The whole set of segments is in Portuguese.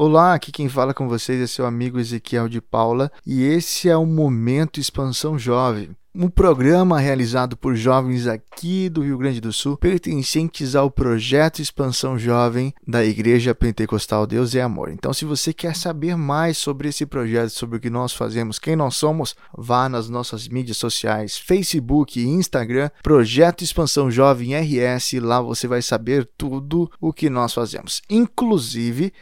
Olá, aqui quem fala com vocês é seu amigo Ezequiel de Paula e esse é o Momento Expansão Jovem, um programa realizado por jovens aqui do Rio Grande do Sul, pertencentes ao projeto Expansão Jovem da Igreja Pentecostal Deus é Amor. Então, se você quer saber mais sobre esse projeto, sobre o que nós fazemos, quem nós somos, vá nas nossas mídias sociais, Facebook e Instagram, Projeto Expansão Jovem RS, lá você vai saber tudo o que nós fazemos. Inclusive,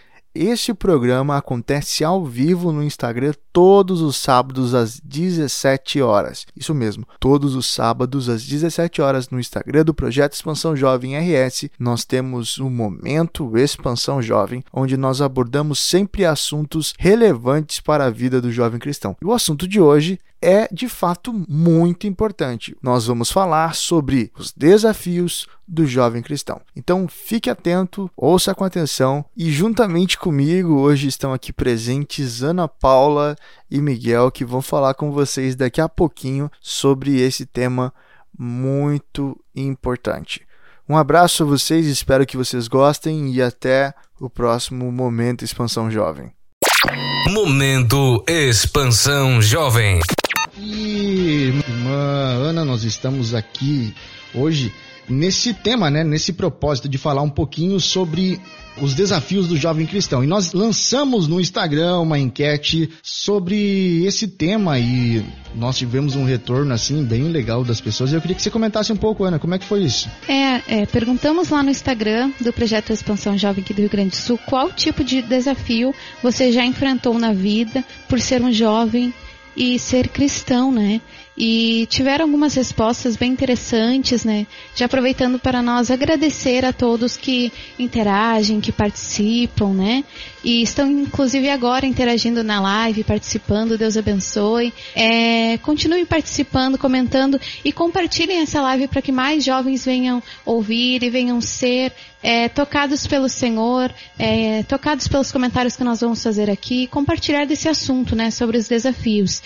este programa acontece ao vivo no Instagram todos os sábados às 17 horas. Isso mesmo, todos os sábados às 17 horas no Instagram do Projeto Expansão Jovem RS, nós temos o Momento Expansão Jovem, onde nós abordamos sempre assuntos relevantes para a vida do jovem cristão. E o assunto de hoje é de fato muito importante. Nós vamos falar sobre os desafios do jovem cristão. Então fique atento, ouça com atenção e juntamente comigo hoje estão aqui presentes Ana Paula e Miguel que vão falar com vocês daqui a pouquinho sobre esse tema muito importante. Um abraço a vocês, espero que vocês gostem e até o próximo Momento Expansão Jovem. Momento Expansão Jovem. E irmã Ana, nós estamos aqui hoje nesse tema, né, nesse propósito de falar um pouquinho sobre os desafios do jovem cristão. E nós lançamos no Instagram uma enquete sobre esse tema e nós tivemos um retorno assim bem legal das pessoas. Eu queria que você comentasse um pouco, Ana, como é que foi isso? É, é perguntamos lá no Instagram do projeto Expansão Jovem aqui do Rio Grande do Sul qual tipo de desafio você já enfrentou na vida por ser um jovem e ser cristão, né? E tiveram algumas respostas bem interessantes, né? Já aproveitando para nós agradecer a todos que interagem, que participam, né? E estão inclusive agora interagindo na live, participando, Deus abençoe. É, continuem participando, comentando e compartilhem essa live para que mais jovens venham ouvir e venham ser é, tocados pelo Senhor, é, tocados pelos comentários que nós vamos fazer aqui, compartilhar desse assunto, né, sobre os desafios.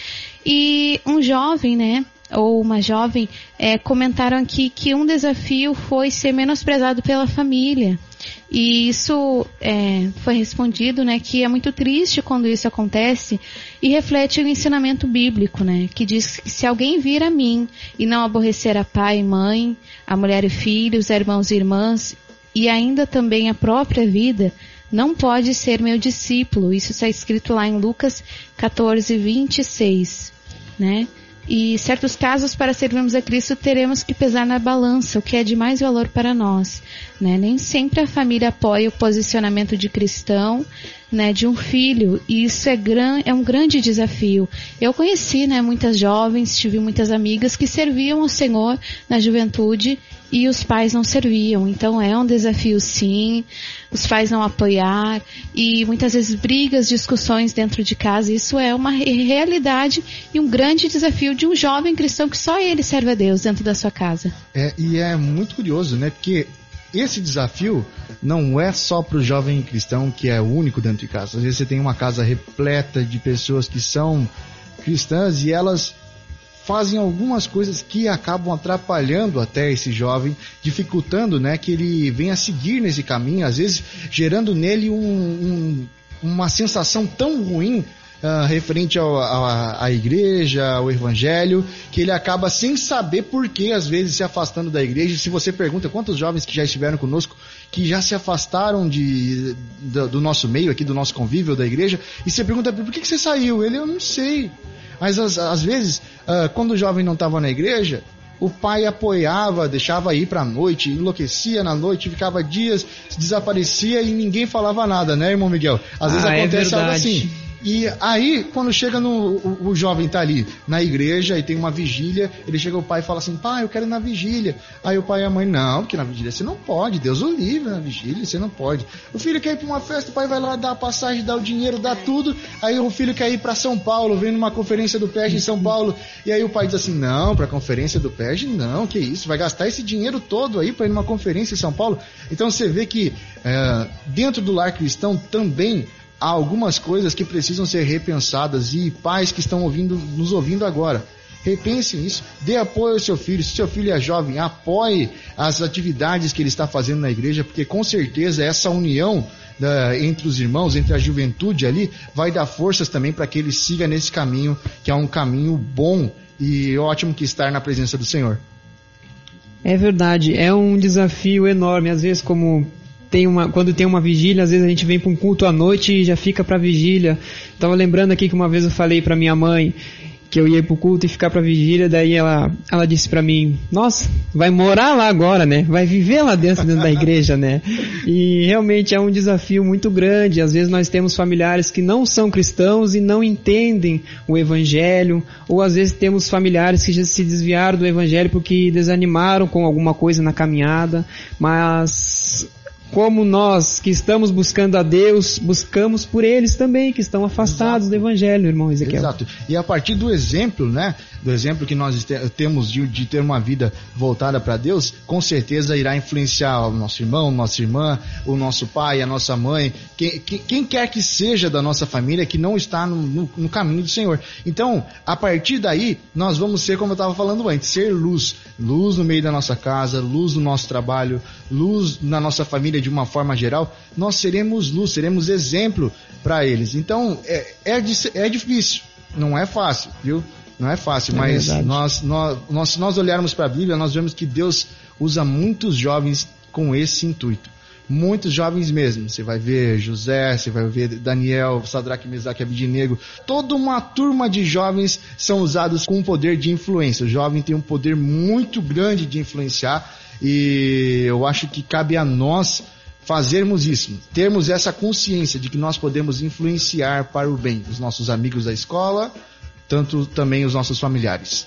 E um jovem, né, ou uma jovem, é, comentaram aqui que um desafio foi ser menosprezado pela família. E isso é, foi respondido, né, que é muito triste quando isso acontece e reflete o ensinamento bíblico, né, que diz que se alguém vir a mim e não aborrecer a pai e mãe, a mulher e filhos, a irmãos e irmãs e ainda também a própria vida, não pode ser meu discípulo. Isso está escrito lá em Lucas 14, 26, né? E certos casos para servirmos a Cristo teremos que pesar na balança o que é de mais valor para nós, né? Nem sempre a família apoia o posicionamento de cristão, né, de um filho, e isso é, gran, é um grande desafio. Eu conheci, né, muitas jovens, tive muitas amigas que serviam ao Senhor na juventude e os pais não serviam. Então é um desafio sim, os pais não apoiar e muitas vezes brigas, discussões dentro de casa. Isso é uma realidade e um grande desafio de um jovem cristão que só ele serve a Deus dentro da sua casa. É, e é muito curioso, né? Porque esse desafio não é só para o jovem cristão que é único dentro de casa. Às vezes você tem uma casa repleta de pessoas que são cristãs e elas fazem algumas coisas que acabam atrapalhando até esse jovem, dificultando né, que ele venha seguir nesse caminho, às vezes gerando nele um, um, uma sensação tão ruim uh, referente à igreja, ao evangelho, que ele acaba sem saber por que às vezes se afastando da igreja. Se você pergunta quantos jovens que já estiveram conosco que já se afastaram de, do, do nosso meio aqui, do nosso convívio da igreja, e você pergunta por que, que você saiu? Ele, eu não sei. Mas às, às vezes, uh, quando o jovem não estava na igreja, o pai apoiava, deixava ir para a noite, enlouquecia na noite, ficava dias, desaparecia e ninguém falava nada, né, irmão Miguel? Às vezes ah, acontece é algo assim. E aí, quando chega no. O, o, jovem tá ali na igreja e tem uma vigília, ele chega o pai e fala assim: pai, eu quero ir na vigília. Aí o pai e a mãe: não, porque na vigília você não pode, Deus o livre na vigília, você não pode. O filho quer ir pra uma festa, o pai vai lá dar a passagem, dá o dinheiro, dá tudo. Aí o filho quer ir para São Paulo, vem numa conferência do PEG em São Paulo. E aí o pai diz assim: não, pra conferência do PEG, não, que isso, vai gastar esse dinheiro todo aí pra ir numa conferência em São Paulo. Então você vê que é, dentro do lar cristão também há algumas coisas que precisam ser repensadas e pais que estão ouvindo, nos ouvindo agora. repense isso, dê apoio ao seu filho. Se seu filho é jovem, apoie as atividades que ele está fazendo na igreja, porque com certeza essa união entre os irmãos, entre a juventude ali, vai dar forças também para que ele siga nesse caminho, que é um caminho bom e ótimo que estar na presença do Senhor. É verdade, é um desafio enorme. Às vezes, como tem uma, quando tem uma vigília, às vezes a gente vem para um culto à noite e já fica para vigília. Estava lembrando aqui que uma vez eu falei para minha mãe que eu ia pro culto e ficar pra vigília, daí ela, ela disse para mim, nossa, vai morar lá agora, né? Vai viver lá dentro, dentro da igreja, né? E realmente é um desafio muito grande. Às vezes nós temos familiares que não são cristãos e não entendem o evangelho, ou às vezes temos familiares que já se desviaram do evangelho porque desanimaram com alguma coisa na caminhada, mas como nós que estamos buscando a Deus, buscamos por eles também, que estão afastados Exato. do Evangelho, irmão Ezequiel. Exato. E a partir do exemplo, né, do exemplo que nós temos de, de ter uma vida voltada para Deus, com certeza irá influenciar o nosso irmão, nossa irmã, o nosso pai, a nossa mãe, quem, quem quer que seja da nossa família que não está no, no, no caminho do Senhor. Então, a partir daí, nós vamos ser, como eu estava falando antes, ser luz. Luz no meio da nossa casa, luz no nosso trabalho, luz na nossa família de uma forma geral. Nós seremos luz, seremos exemplo para eles. Então, é, é, é difícil, não é fácil, viu? Não é fácil, é mas nós, nós, nós, se nós olharmos para a Bíblia, nós vemos que Deus usa muitos jovens com esse intuito. Muitos jovens mesmo. Você vai ver José, você vai ver Daniel, Sadraque, Mesaque, Abidinego. Toda uma turma de jovens são usados com um poder de influência. O jovem tem um poder muito grande de influenciar e eu acho que cabe a nós fazermos isso, termos essa consciência de que nós podemos influenciar para o bem os nossos amigos da escola, tanto também os nossos familiares.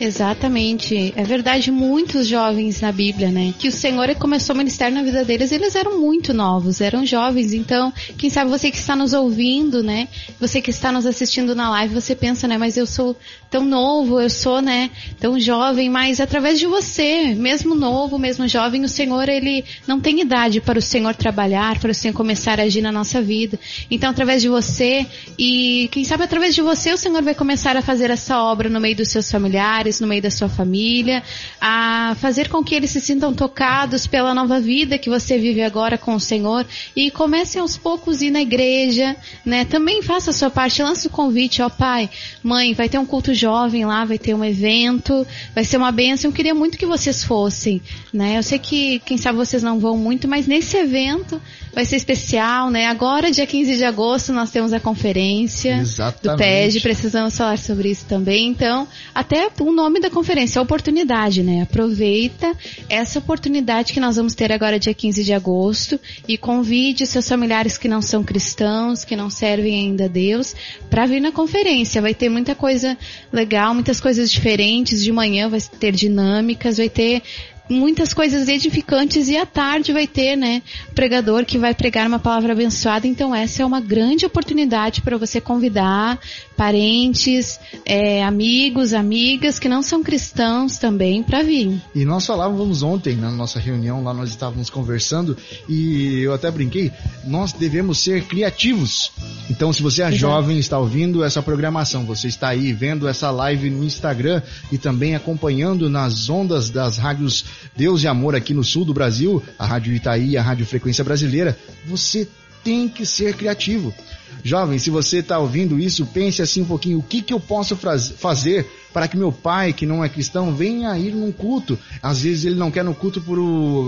Exatamente. É verdade, muitos jovens na Bíblia, né? Que o Senhor começou o ministério na vida deles, eles eram muito novos, eram jovens. Então, quem sabe você que está nos ouvindo, né? Você que está nos assistindo na live, você pensa, né? Mas eu sou tão novo, eu sou, né? Tão jovem, mas através de você, mesmo novo, mesmo jovem, o Senhor, ele não tem idade para o Senhor trabalhar, para o Senhor começar a agir na nossa vida. Então, através de você e quem sabe através de você, o Senhor vai começar a fazer essa obra no meio dos seus familiares familiares, no meio da sua família, a fazer com que eles se sintam tocados pela nova vida que você vive agora com o Senhor e comece aos poucos ir na igreja, né? Também faça a sua parte, lance o convite, ó pai, mãe, vai ter um culto jovem lá, vai ter um evento, vai ser uma bênção, eu queria muito que vocês fossem, né? Eu sei que, quem sabe vocês não vão muito, mas nesse evento vai ser especial, né? Agora, dia 15 de agosto, nós temos a conferência Exatamente. do PED, precisamos falar sobre isso também. Então, até o nome da conferência, oportunidade, né? Aproveita essa oportunidade que nós vamos ter agora, dia 15 de agosto, e convide seus familiares que não são cristãos, que não servem ainda a Deus, para vir na conferência. Vai ter muita coisa legal, muitas coisas diferentes. De manhã vai ter dinâmicas, vai ter muitas coisas edificantes e à tarde vai ter, né, pregador que vai pregar uma palavra abençoada. Então essa é uma grande oportunidade para você convidar parentes, é, amigos, amigas que não são cristãos também para vir. E nós falávamos ontem na nossa reunião, lá nós estávamos conversando e eu até brinquei, nós devemos ser criativos. Então, se você é Exato. jovem, está ouvindo essa programação, você está aí vendo essa live no Instagram e também acompanhando nas ondas das rádios Deus e Amor aqui no sul do Brasil, a Rádio Itaí, a Rádio Frequência Brasileira, você tem que ser criativo. Jovem, se você está ouvindo isso, pense assim um pouquinho: o que, que eu posso fazer para que meu pai, que não é cristão, venha ir num culto? Às vezes ele não quer no culto por.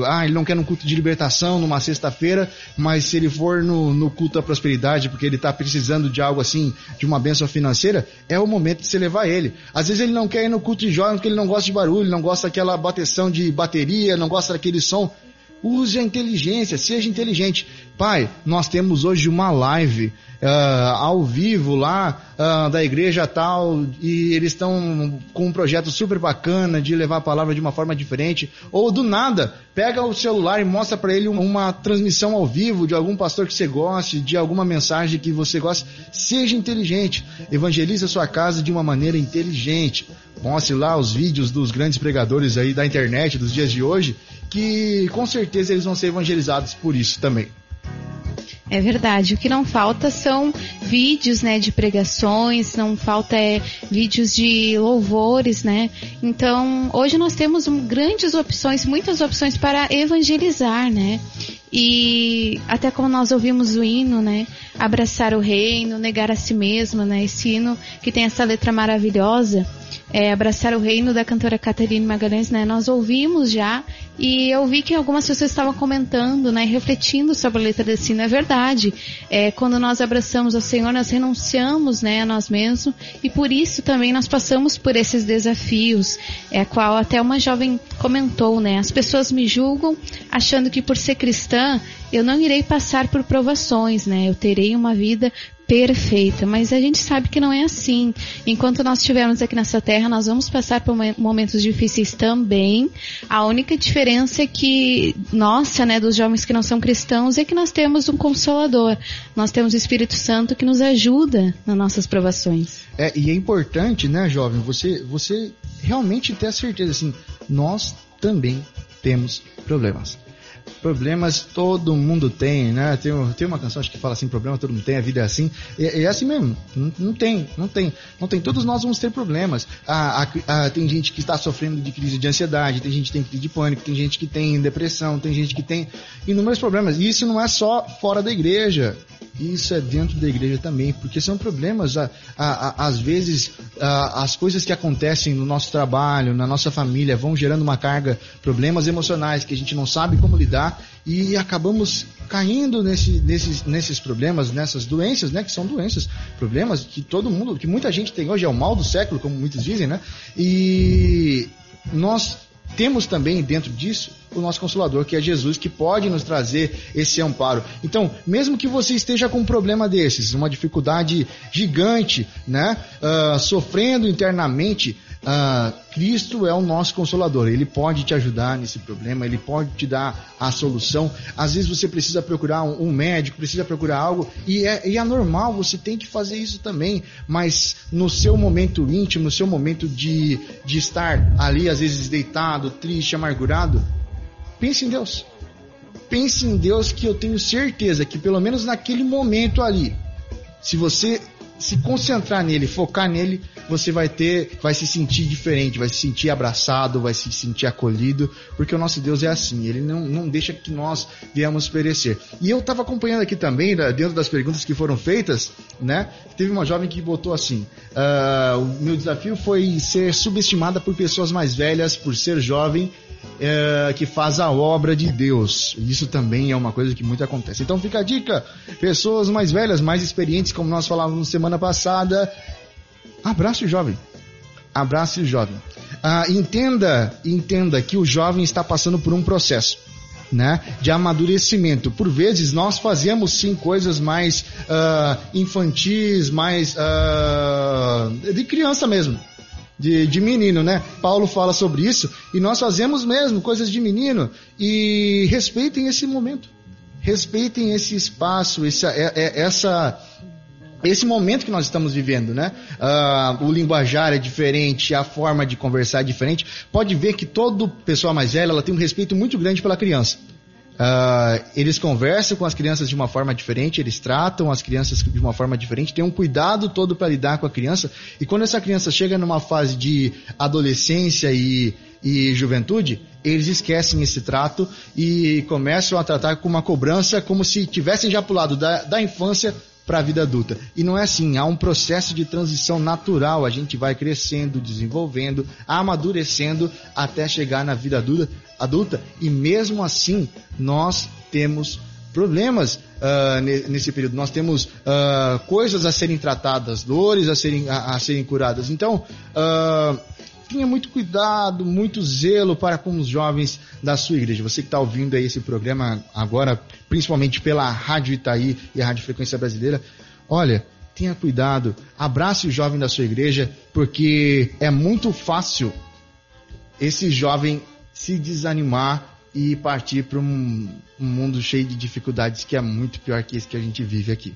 Ah, ele não quer no culto de libertação numa sexta-feira, mas se ele for no, no culto da prosperidade, porque ele está precisando de algo assim, de uma bênção financeira, é o momento de você levar ele. Às vezes ele não quer ir no culto de jovem porque ele não gosta de barulho, não gosta daquela bateção de bateria, não gosta daquele som. Use a inteligência, seja inteligente. Pai, nós temos hoje uma live uh, ao vivo lá uh, da igreja tal e eles estão com um projeto super bacana de levar a palavra de uma forma diferente. Ou do nada, pega o celular e mostra para ele uma transmissão ao vivo de algum pastor que você goste, de alguma mensagem que você goste. Seja inteligente. Evangelize a sua casa de uma maneira inteligente. Mostre lá os vídeos dos grandes pregadores aí da internet dos dias de hoje, que com certeza eles vão ser evangelizados por isso também. É verdade. O que não falta são vídeos, né, de pregações, não falta é, vídeos de louvores, né? Então, hoje nós temos grandes opções, muitas opções para evangelizar, né? E até como nós ouvimos o hino, né? Abraçar o reino, negar a si mesmo, né? Esse hino que tem essa letra maravilhosa é, Abraçar o Reino da cantora Caterine Magalhães, né? Nós ouvimos já e eu vi que algumas pessoas estavam comentando, né? Refletindo sobre a letra desse hino. É verdade. É, quando nós abraçamos o Senhor, nós renunciamos, né? A nós mesmos e por isso também nós passamos por esses desafios, é qual até uma jovem comentou, né? As pessoas me julgam achando que por ser cristã eu não irei passar por provações, né? Eu terei uma vida perfeita, mas a gente sabe que não é assim. Enquanto nós estivermos aqui nessa terra, nós vamos passar por momentos difíceis também. A única diferença é que, nossa, né, dos jovens que não são cristãos, é que nós temos um consolador. Nós temos o Espírito Santo que nos ajuda nas nossas provações. É, e é importante, né, jovem, você, você realmente ter a certeza, assim, nós também temos problemas problemas todo mundo tem, né? Tem, tem uma canção acho que fala assim, problema todo mundo tem, a vida é assim. E, é assim mesmo, não, não, tem, não tem, não tem. Todos nós vamos ter problemas. Ah, ah, tem gente que está sofrendo de crise de ansiedade, tem gente que tem crise de pânico, tem gente que tem depressão, tem gente que tem inúmeros problemas. E isso não é só fora da igreja isso é dentro da igreja também, porque são problemas, a, a, a, às vezes, as coisas que acontecem no nosso trabalho, na nossa família, vão gerando uma carga, problemas emocionais que a gente não sabe como lidar e acabamos caindo nesse, nesses, nesses problemas, nessas doenças, né, que são doenças, problemas que todo mundo, que muita gente tem hoje, é o mal do século, como muitos dizem, né, e nós temos também dentro disso o nosso consolador, que é Jesus, que pode nos trazer esse amparo. Então, mesmo que você esteja com um problema desses, uma dificuldade gigante, né, uh, sofrendo internamente, Uh, Cristo é o nosso consolador. Ele pode te ajudar nesse problema, ele pode te dar a solução. Às vezes você precisa procurar um, um médico, precisa procurar algo, e é, e é, normal, você tem que fazer isso também. Mas no seu momento íntimo, no seu momento de, de estar ali, às vezes deitado, triste, amargurado, pense em Deus. Pense em Deus que eu tenho certeza que pelo menos naquele momento ali, se você se concentrar nele, focar nele, você vai ter, vai se sentir diferente, vai se sentir abraçado, vai se sentir acolhido, porque o nosso Deus é assim, ele não, não deixa que nós viemos perecer. E eu estava acompanhando aqui também, dentro das perguntas que foram feitas, né, teve uma jovem que botou assim: uh, o meu desafio foi ser subestimada por pessoas mais velhas, por ser jovem é, que faz a obra de Deus. Isso também é uma coisa que muito acontece. Então fica a dica: pessoas mais velhas, mais experientes, como nós falávamos semana passada, abrace o jovem. Abrace o jovem. Ah, entenda, entenda que o jovem está passando por um processo. Né, de amadurecimento. Por vezes nós fazemos sim coisas mais uh, infantis, mais uh, de criança mesmo de, de menino, né? Paulo fala sobre isso e nós fazemos mesmo coisas de menino e respeitem esse momento, respeitem esse espaço, essa, é, é, essa esse momento que nós estamos vivendo, né? Uh, o linguajar é diferente, a forma de conversar é diferente. Pode ver que toda pessoa mais velha ela tem um respeito muito grande pela criança. Uh, eles conversam com as crianças de uma forma diferente, eles tratam as crianças de uma forma diferente, tem um cuidado todo para lidar com a criança. E quando essa criança chega numa fase de adolescência e, e juventude, eles esquecem esse trato e começam a tratar com uma cobrança como se tivessem já pulado da, da infância para a vida adulta. E não é assim, há um processo de transição natural, a gente vai crescendo, desenvolvendo, amadurecendo até chegar na vida adulta, adulta e mesmo assim nós temos problemas uh, nesse período. Nós temos uh, coisas a serem tratadas, dores a serem, a, a serem curadas. Então, uh, tenha muito cuidado, muito zelo para com os jovens da sua igreja. Você que está ouvindo aí esse programa agora, principalmente pela Rádio Itaí e a Rádio Frequência Brasileira, olha, tenha cuidado, abrace o jovem da sua igreja, porque é muito fácil esse jovem se desanimar e partir para um, um mundo cheio de dificuldades que é muito pior que esse que a gente vive aqui.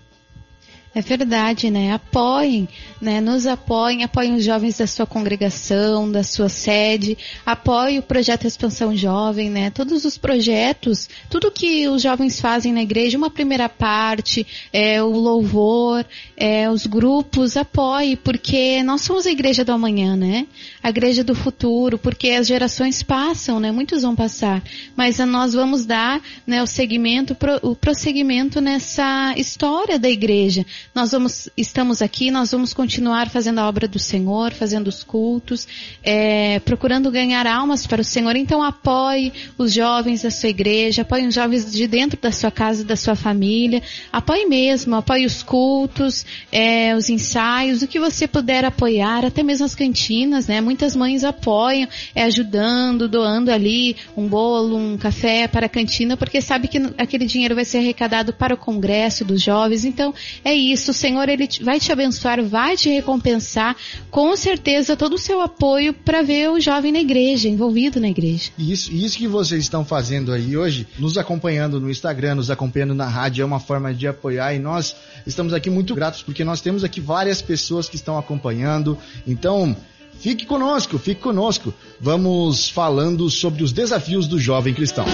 É verdade, né? Apoiem, né? Nos apoiem, apoiem os jovens da sua congregação, da sua sede, apoiem o projeto Expansão Jovem, né? Todos os projetos, tudo que os jovens fazem na igreja, uma primeira parte, é, o louvor, é, os grupos, apoie, porque nós somos a igreja do amanhã, né? A igreja do futuro, porque as gerações passam, né? Muitos vão passar, mas nós vamos dar, né, o segmento, o prosseguimento nessa história da igreja nós vamos, estamos aqui, nós vamos continuar fazendo a obra do Senhor, fazendo os cultos, é, procurando ganhar almas para o Senhor. Então apoie os jovens da sua igreja, apoie os jovens de dentro da sua casa, da sua família, apoie mesmo, apoie os cultos, é, os ensaios, o que você puder apoiar, até mesmo as cantinas, né? Muitas mães apoiam, é, ajudando, doando ali um bolo, um café para a cantina, porque sabe que aquele dinheiro vai ser arrecadado para o congresso dos jovens. Então é isso isso, o Senhor ele vai te abençoar, vai te recompensar, com certeza todo o seu apoio para ver o jovem na igreja, envolvido na igreja. Isso, isso que vocês estão fazendo aí hoje, nos acompanhando no Instagram, nos acompanhando na rádio, é uma forma de apoiar e nós estamos aqui muito gratos porque nós temos aqui várias pessoas que estão acompanhando. Então, Fique conosco, fique conosco. Vamos falando sobre os desafios do jovem cristão.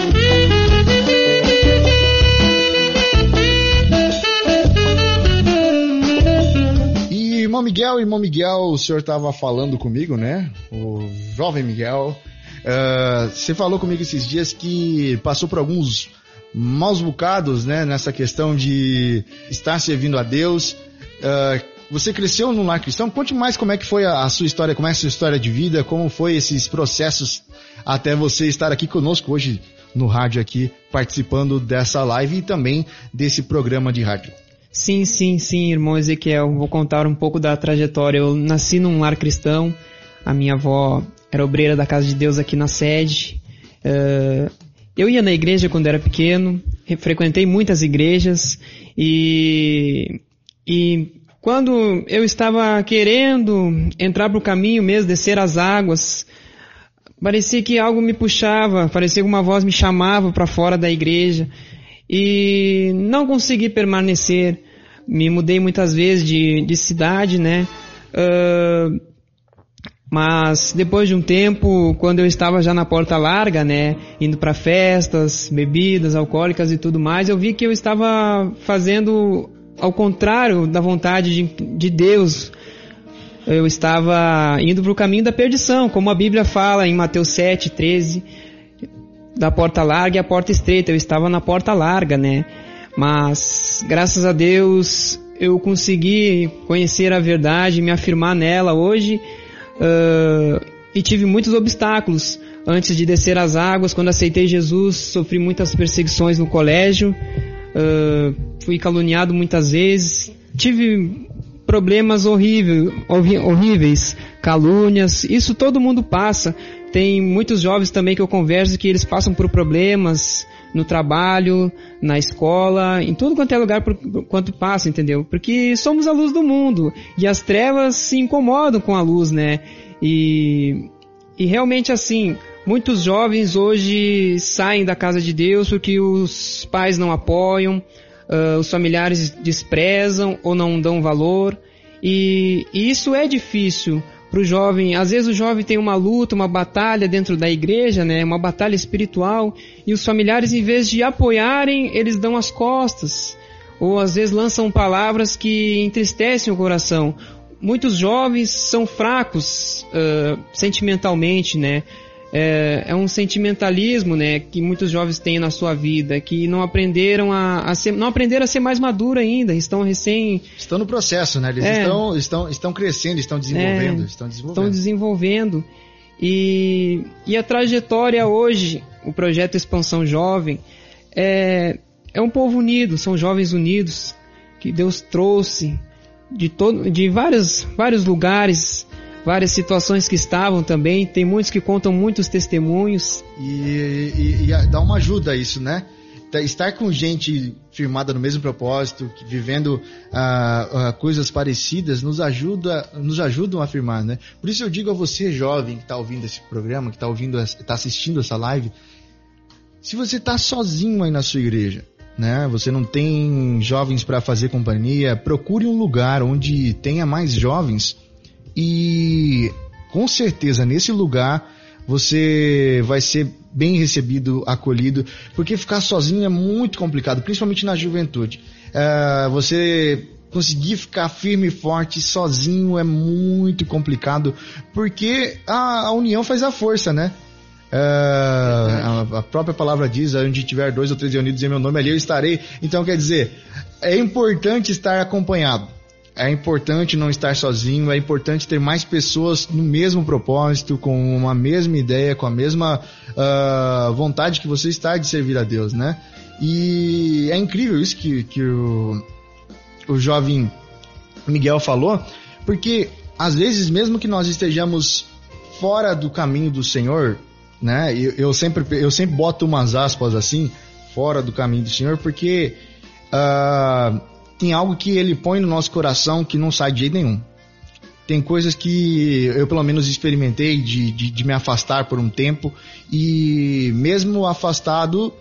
Irmão Miguel, irmão Miguel, o senhor estava falando comigo, né? O jovem Miguel. Uh, você falou comigo esses dias que passou por alguns maus bocados, né? Nessa questão de estar servindo a Deus. Uh, você cresceu num lar cristão? Conte mais como é que foi a, a, sua história, como é a sua história de vida, como foi esses processos até você estar aqui conosco hoje no rádio aqui, participando dessa live e também desse programa de rádio. Sim, sim, sim, irmão Ezequiel. Vou contar um pouco da trajetória. Eu nasci num lar cristão. A minha avó era obreira da Casa de Deus aqui na sede. Uh, eu ia na igreja quando era pequeno, frequentei muitas igrejas e, e quando eu estava querendo entrar para o caminho mesmo, descer as águas, parecia que algo me puxava, parecia que uma voz me chamava para fora da igreja e não consegui permanecer me mudei muitas vezes de, de cidade, né? Uh, mas depois de um tempo, quando eu estava já na porta larga, né, indo para festas, bebidas alcoólicas e tudo mais, eu vi que eu estava fazendo ao contrário da vontade de, de Deus. Eu estava indo para o caminho da perdição, como a Bíblia fala em Mateus 7, 13, da porta larga e a porta estreita. Eu estava na porta larga, né? Mas graças a Deus eu consegui conhecer a verdade, me afirmar nela hoje uh, e tive muitos obstáculos antes de descer as águas. Quando aceitei Jesus, sofri muitas perseguições no colégio, uh, fui caluniado muitas vezes, tive problemas horrível, horríveis, calúnias. Isso todo mundo passa. Tem muitos jovens também que eu converso que eles passam por problemas no trabalho, na escola, em tudo quanto é lugar por, quanto passa, entendeu? Porque somos a luz do mundo e as trevas se incomodam com a luz, né? E, e realmente assim, muitos jovens hoje saem da casa de Deus porque os pais não apoiam, uh, os familiares desprezam ou não dão valor. E, e isso é difícil para o jovem. Às vezes o jovem tem uma luta, uma batalha dentro da igreja, né? Uma batalha espiritual e os familiares, em vez de apoiarem, eles dão as costas ou às vezes lançam palavras que entristecem o coração. Muitos jovens são fracos uh, sentimentalmente, né? É, é, um sentimentalismo, né, que muitos jovens têm na sua vida, que não aprenderam a, a ser, não aprenderam a ser mais maduro ainda, estão recém estão no processo, né? Eles é, estão, estão, estão crescendo, estão desenvolvendo, é, estão desenvolvendo. Estão desenvolvendo. E, e a trajetória hoje, o projeto Expansão Jovem, é, é um povo unido, são jovens unidos que Deus trouxe de todo, de vários, vários lugares várias situações que estavam também. Tem muitos que contam muitos testemunhos. E, e, e dá uma ajuda a isso, né? Tá, estar com gente firmada no mesmo propósito, vivendo uh, uh, coisas parecidas, nos ajuda, nos ajudam a afirmar, né? Por isso eu digo a você, jovem, que está ouvindo esse programa, que está ouvindo, está assistindo essa live, se você está sozinho aí na sua igreja, né? Você não tem jovens para fazer companhia, procure um lugar onde tenha mais jovens e com certeza nesse lugar você vai ser bem recebido, acolhido, porque ficar sozinho é muito complicado, principalmente na juventude. Uh, você conseguir ficar firme e forte sozinho é muito complicado, porque a, a união faz a força, né? Uh, a, a, própria palavra diz: onde tiver dois ou três reunidos em meu nome, ali eu estarei. Então, quer dizer, é importante estar acompanhado. É importante não estar sozinho, é importante ter mais pessoas no mesmo propósito, com uma mesma ideia, com a mesma uh, vontade que você está de servir a Deus, né? E é incrível isso que, que o, o jovem Miguel falou, porque às vezes, mesmo que nós estejamos fora do caminho do Senhor, né? Eu, eu, sempre, eu sempre boto umas aspas assim, fora do caminho do Senhor, porque uh, tem algo que Ele põe no nosso coração que não sai de jeito nenhum. Tem coisas que eu pelo menos experimentei de, de, de me afastar por um tempo e mesmo afastado,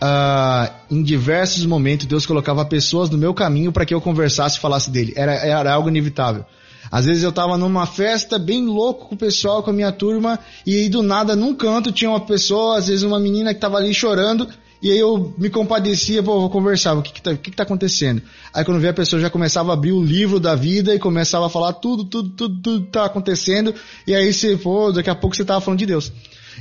uh, em diversos momentos Deus colocava pessoas no meu caminho para que eu conversasse e falasse dele. Era, era algo inevitável. Às vezes eu tava numa festa bem louco com o pessoal, com a minha turma, e aí do nada, num canto, tinha uma pessoa, às vezes uma menina que tava ali chorando, e aí eu me compadecia, pô, vou conversar, o que que tá, que que tá acontecendo? Aí quando vê a pessoa já começava a abrir o livro da vida e começava a falar tudo, tudo, tudo, tudo tá acontecendo, e aí você, pô, daqui a pouco você tava falando de Deus.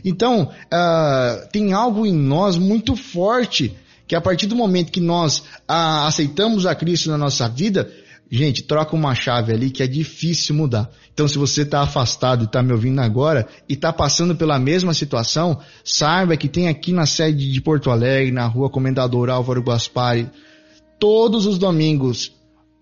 Então, uh, tem algo em nós muito forte, que a partir do momento que nós uh, aceitamos a Cristo na nossa vida, Gente, troca uma chave ali que é difícil mudar. Então, se você está afastado e está me ouvindo agora e está passando pela mesma situação, saiba que tem aqui na sede de Porto Alegre, na rua Comendador Álvaro Gaspari, todos os domingos,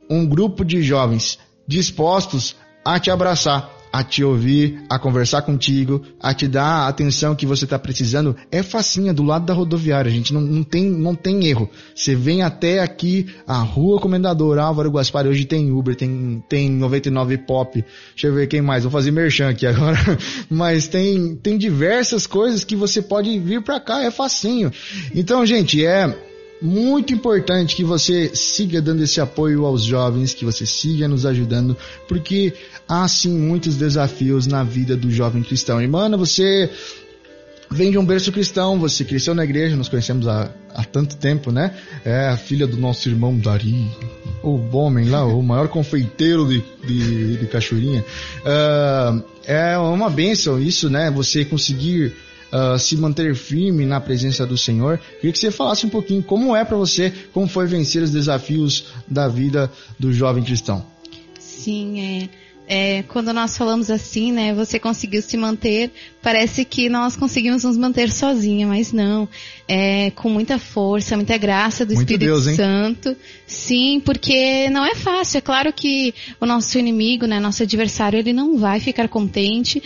um grupo de jovens dispostos a te abraçar a te ouvir, a conversar contigo, a te dar a atenção que você está precisando, é facinha, do lado da rodoviária, gente não, não, tem, não tem erro. Você vem até aqui, a Rua Comendador Álvaro Gaspar, hoje tem Uber, tem, tem 99 Pop, deixa eu ver quem mais, vou fazer merchan aqui agora, mas tem, tem diversas coisas que você pode vir para cá, é facinho. Então, gente, é muito importante que você siga dando esse apoio aos jovens, que você siga nos ajudando, porque há sim muitos desafios na vida do jovem cristão. Irmã, você vem de um berço cristão, você cresceu na igreja, nos conhecemos há, há tanto tempo, né? É a filha do nosso irmão Dari, o homem lá, o maior confeiteiro de, de, de. Uh, é uma bênção isso, né? Você conseguir uh, se manter firme na presença do Senhor. Queria que você falasse um pouquinho como é para você, como foi vencer os desafios da vida do jovem cristão. Sim, é. É, quando nós falamos assim, né, você conseguiu se manter, parece que nós conseguimos nos manter sozinha, mas não. É, com muita força, muita graça do Muito Espírito Deus, Santo. Sim, porque não é fácil. É claro que o nosso inimigo, né, nosso adversário, ele não vai ficar contente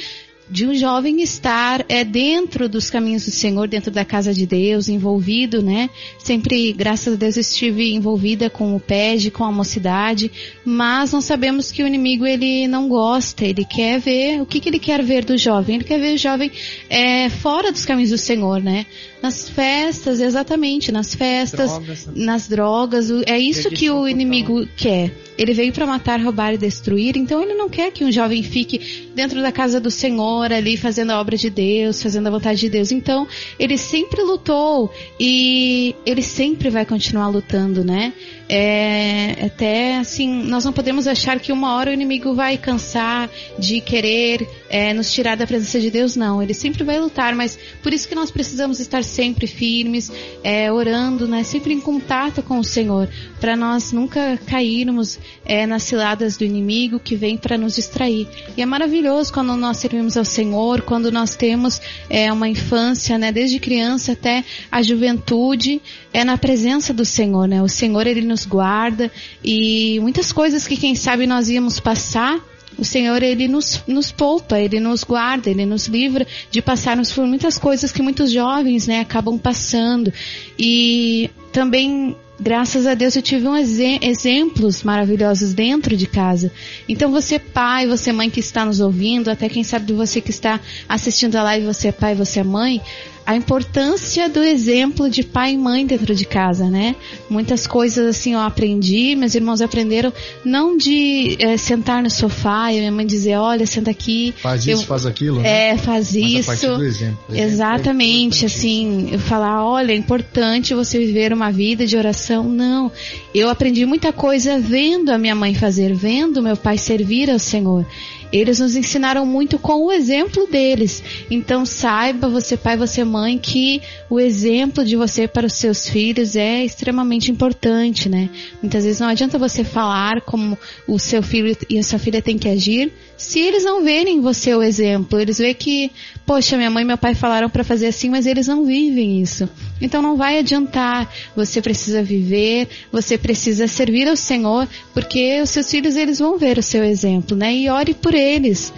de um jovem estar é, dentro dos caminhos do Senhor, dentro da casa de Deus, envolvido, né? Sempre, graças a Deus, estive envolvida com o PED, com a mocidade, mas nós sabemos que o inimigo ele não gosta, ele quer ver, o que, que ele quer ver do jovem? Ele quer ver o jovem é, fora dos caminhos do Senhor, né? Nas festas, exatamente, nas festas, drogas. nas drogas, é isso que o inimigo quer. Ele veio para matar, roubar e destruir, então ele não quer que um jovem fique dentro da casa do Senhor ali fazendo a obra de Deus, fazendo a vontade de Deus. Então, ele sempre lutou e ele sempre vai continuar lutando, né? É, até assim, nós não podemos achar que uma hora o inimigo vai cansar de querer é, nos tirar da presença de Deus, não. Ele sempre vai lutar, mas por isso que nós precisamos estar sempre firmes, é, orando, né? Sempre em contato com o Senhor, para nós nunca cairmos é, nas ciladas do inimigo que vem para nos distrair. E é maravilhoso quando nós servimos ao Senhor, quando nós temos é, uma infância, né? Desde criança até a juventude, é na presença do Senhor, né? O Senhor ele nos guarda e muitas coisas que quem sabe nós íamos passar o Senhor, Ele nos, nos poupa, Ele nos guarda, Ele nos livra de passarmos por muitas coisas que muitos jovens, né, acabam passando. E também, graças a Deus, eu tive um exemplos maravilhosos dentro de casa. Então, você pai, você mãe que está nos ouvindo, até quem sabe de você que está assistindo a live, você é pai, você é mãe, a importância do exemplo de pai e mãe dentro de casa, né? Muitas coisas assim eu aprendi, meus irmãos aprenderam não de é, sentar no sofá e minha mãe dizer, olha, senta aqui. Faz isso, eu, faz aquilo. Né? É, faz Mas isso. A partir do exemplo. Exemplo Exatamente, é assim, eu falar, olha, é importante você viver uma vida de oração. Não, eu aprendi muita coisa vendo a minha mãe fazer, vendo meu pai servir ao Senhor. Eles nos ensinaram muito com o exemplo deles. Então saiba, você pai, você mãe, que o exemplo de você para os seus filhos é extremamente importante, né? Muitas vezes não adianta você falar como o seu filho e a sua filha têm que agir, se eles não verem você o exemplo. Eles veem que, poxa, minha mãe e meu pai falaram para fazer assim, mas eles não vivem isso. Então não vai adiantar. Você precisa viver, você precisa servir ao Senhor, porque os seus filhos eles vão ver o seu exemplo, né? E ore por eles.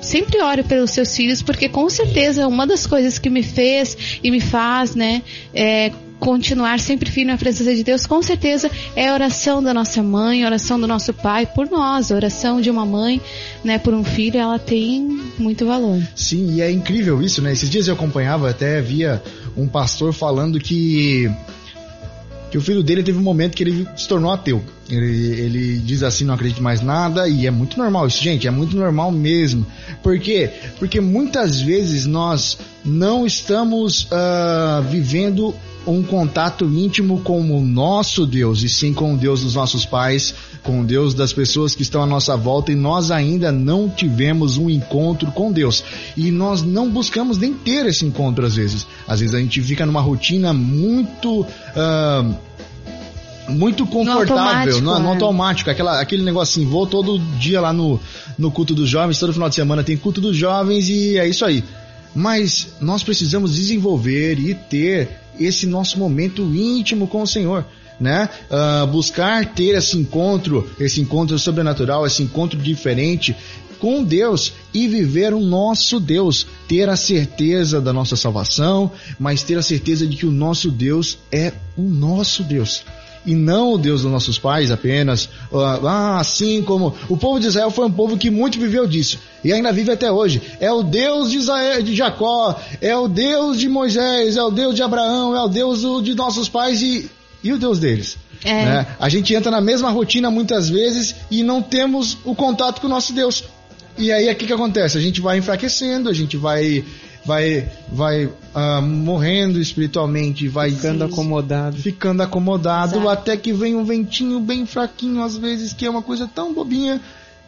Sempre ore pelos seus filhos, porque com certeza uma das coisas que me fez e me faz, né, é continuar sempre firme na presença de Deus, com certeza é a oração da nossa mãe, a oração do nosso pai por nós, a oração de uma mãe, né, por um filho, ela tem muito valor. Sim, e é incrível isso, né? Esses dias eu acompanhava, até via um pastor falando que que o filho dele teve um momento que ele se tornou ateu. Ele, ele diz assim, não acredito mais nada, e é muito normal isso, gente, é muito normal mesmo. Por quê? Porque muitas vezes nós não estamos uh, vivendo um contato íntimo com o nosso Deus, e sim com o Deus dos nossos pais, com o Deus das pessoas que estão à nossa volta, e nós ainda não tivemos um encontro com Deus. E nós não buscamos nem ter esse encontro às vezes. Às vezes a gente fica numa rotina muito. Uh, muito confortável, no automático, no, no é. automático aquela, aquele negocinho, vou todo dia lá no, no culto dos jovens, todo final de semana tem culto dos jovens e é isso aí. Mas nós precisamos desenvolver e ter esse nosso momento íntimo com o Senhor. Né? Uh, buscar ter esse encontro, esse encontro sobrenatural, esse encontro diferente com Deus e viver o nosso Deus, ter a certeza da nossa salvação, mas ter a certeza de que o nosso Deus é o nosso Deus e não o Deus dos nossos pais apenas. Ah, assim como o povo de Israel foi um povo que muito viveu disso e ainda vive até hoje. É o Deus de, Israel, de Jacó, é o Deus de Moisés, é o Deus de Abraão, é o Deus de nossos pais e, e o Deus deles. É. Né? A gente entra na mesma rotina muitas vezes e não temos o contato com o nosso Deus. E aí o que, que acontece? A gente vai enfraquecendo, a gente vai vai vai uh, morrendo espiritualmente, vai ficando acomodado, ficando acomodado Exato. até que vem um ventinho bem fraquinho às vezes que é uma coisa tão bobinha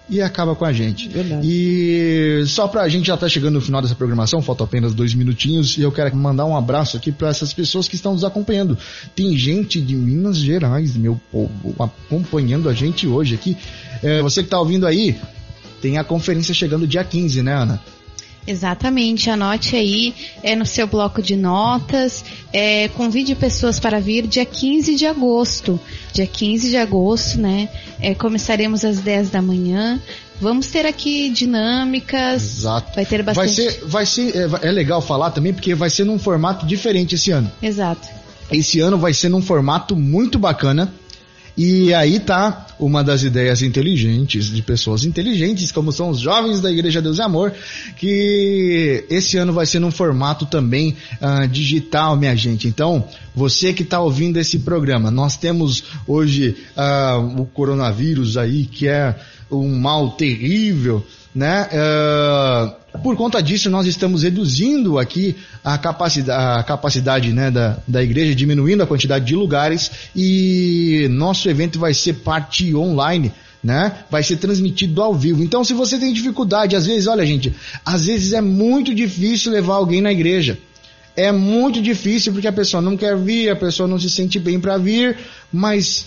e acaba com a gente. Verdade. E só pra gente já tá chegando no final dessa programação, falta apenas dois minutinhos, e eu quero mandar um abraço aqui para essas pessoas que estão nos acompanhando. Tem gente de Minas Gerais, meu povo, acompanhando a gente hoje aqui. É, você que tá ouvindo aí, tem a conferência chegando dia 15, né, Ana? Exatamente, anote aí é no seu bloco de notas, é, convide pessoas para vir dia 15 de agosto. Dia 15 de agosto, né? É, começaremos às 10 da manhã. Vamos ter aqui dinâmicas. Exato. Vai ter bastante. Vai ser, vai ser é, é legal falar também porque vai ser num formato diferente esse ano. Exato. Esse ano vai ser num formato muito bacana. E aí tá uma das ideias inteligentes de pessoas inteligentes, como são os jovens da Igreja Deus e Amor, que esse ano vai ser num formato também uh, digital, minha gente. Então, você que está ouvindo esse programa, nós temos hoje uh, o coronavírus aí, que é um mal terrível, né? Uh, por conta disso, nós estamos reduzindo aqui a capacidade, a capacidade né, da, da igreja, diminuindo a quantidade de lugares e nosso evento vai ser parte online. Né? Vai ser transmitido ao vivo. Então, se você tem dificuldade, às vezes, olha, gente, às vezes é muito difícil levar alguém na igreja. É muito difícil porque a pessoa não quer vir, a pessoa não se sente bem para vir, mas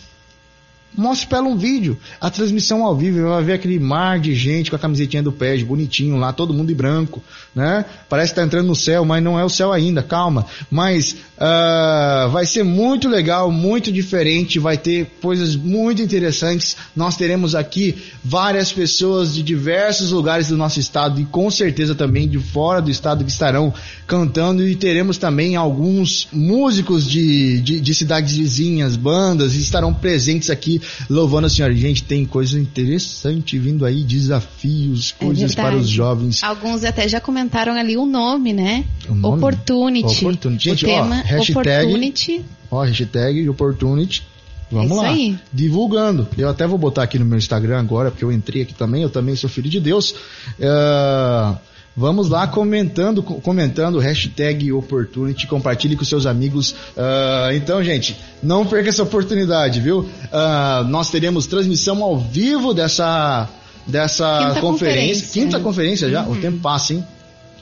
Mostre ela um vídeo. A transmissão ao vivo vai ver aquele mar de gente com a camisetinha do PES, bonitinho lá, todo mundo em branco, né? Parece que tá entrando no céu, mas não é o céu ainda, calma. Mas uh, vai ser muito legal, muito diferente, vai ter coisas muito interessantes. Nós teremos aqui várias pessoas de diversos lugares do nosso estado e com certeza também de fora do estado que estarão cantando e teremos também alguns músicos de, de, de cidades vizinhas, bandas, estarão presentes aqui louvando a senhora. Gente, tem coisa interessante vindo aí, desafios, É coisas para verdade. os jovens. Alguns até já comentaram ali o nome, né? O nome? Opportunity. Opportunity. Gente, o ó, tema hashtag- Opportunity. Ó, hashtag Opportunity. Vamos É lá. aí. Divulgando. Eu até vou botar aqui no meu Instagram agora, porque eu entrei aqui também, eu também sou filho de Deus. É, Vamos lá comentando, co- comentando hashtag Opportunity, compartilhe com seus amigos. Ah, então, gente, não perca essa oportunidade, viu? Ah, nós teremos transmissão ao vivo dessa, dessa Quinta conferência. conferência. Quinta conferência já? O Uhum. tempo passa, hein?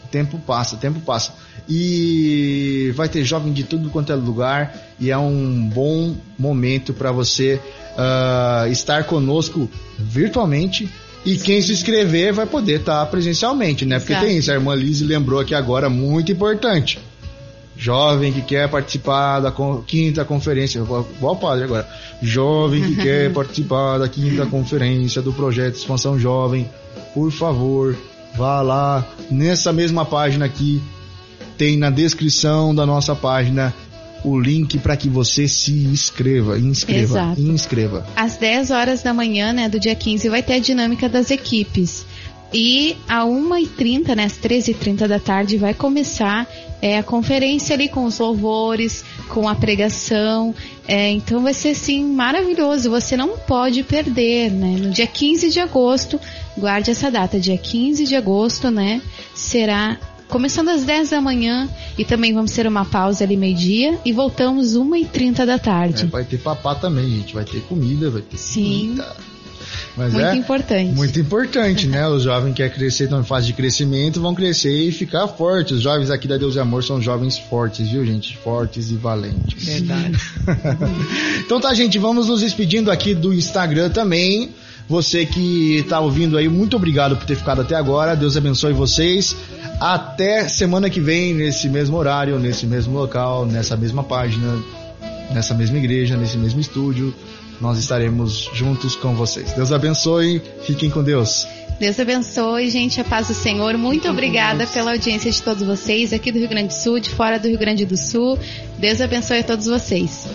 O tempo passa, o tempo passa. E vai ter jovem de tudo quanto é lugar e é um bom momento para você ah, estar conosco virtualmente. E quem se inscrever vai poder estar presencialmente, né? Porque Exato. tem isso, a irmã Liz lembrou aqui agora, muito importante. Jovem que quer participar da con- quinta conferência, igual padre agora. Jovem que quer participar da quinta conferência do projeto Expansão Jovem, por favor, vá lá nessa mesma página aqui, tem na descrição da nossa página o link para que você se inscreva, inscreva, Exato. inscreva. Às 10 horas da manhã, né, do dia 15, vai ter a dinâmica das equipes. E a 1h30, né, às 13h30 da tarde, vai começar é, a conferência ali com os louvores, com a pregação. É, então vai ser, assim, maravilhoso. Você não pode perder, né? No dia 15 de agosto, guarde essa data, dia 15 de agosto, né? Será começando às 10 da manhã e também vamos ter uma pausa ali meio-dia e voltamos 1h30 da É, tarde. vai ter papá também, gente. Vai ter comida, vai ter Sim. comida. Mas Muito é importante. muito importante, né? Os jovens que querem crescer, estão em fase de crescimento, vão crescer e ficar fortes. Os jovens aqui da Deus e Amor são jovens fortes, viu, gente? Fortes e valentes. Verdade. Então tá, gente, vamos nos despedindo aqui do Instagram também. Você que tá ouvindo aí, muito obrigado por ter ficado até agora. Deus abençoe vocês. Até semana que vem, nesse mesmo horário, nesse mesmo local, nessa mesma página, nessa mesma igreja, nesse mesmo estúdio. Nós estaremos juntos com vocês. Deus abençoe. Fiquem com Deus. Deus abençoe, gente, a paz do Senhor. Muito obrigada pela audiência de todos vocês, aqui do Rio Grande do Sul, de fora do Rio Grande do Sul. Deus abençoe a todos vocês.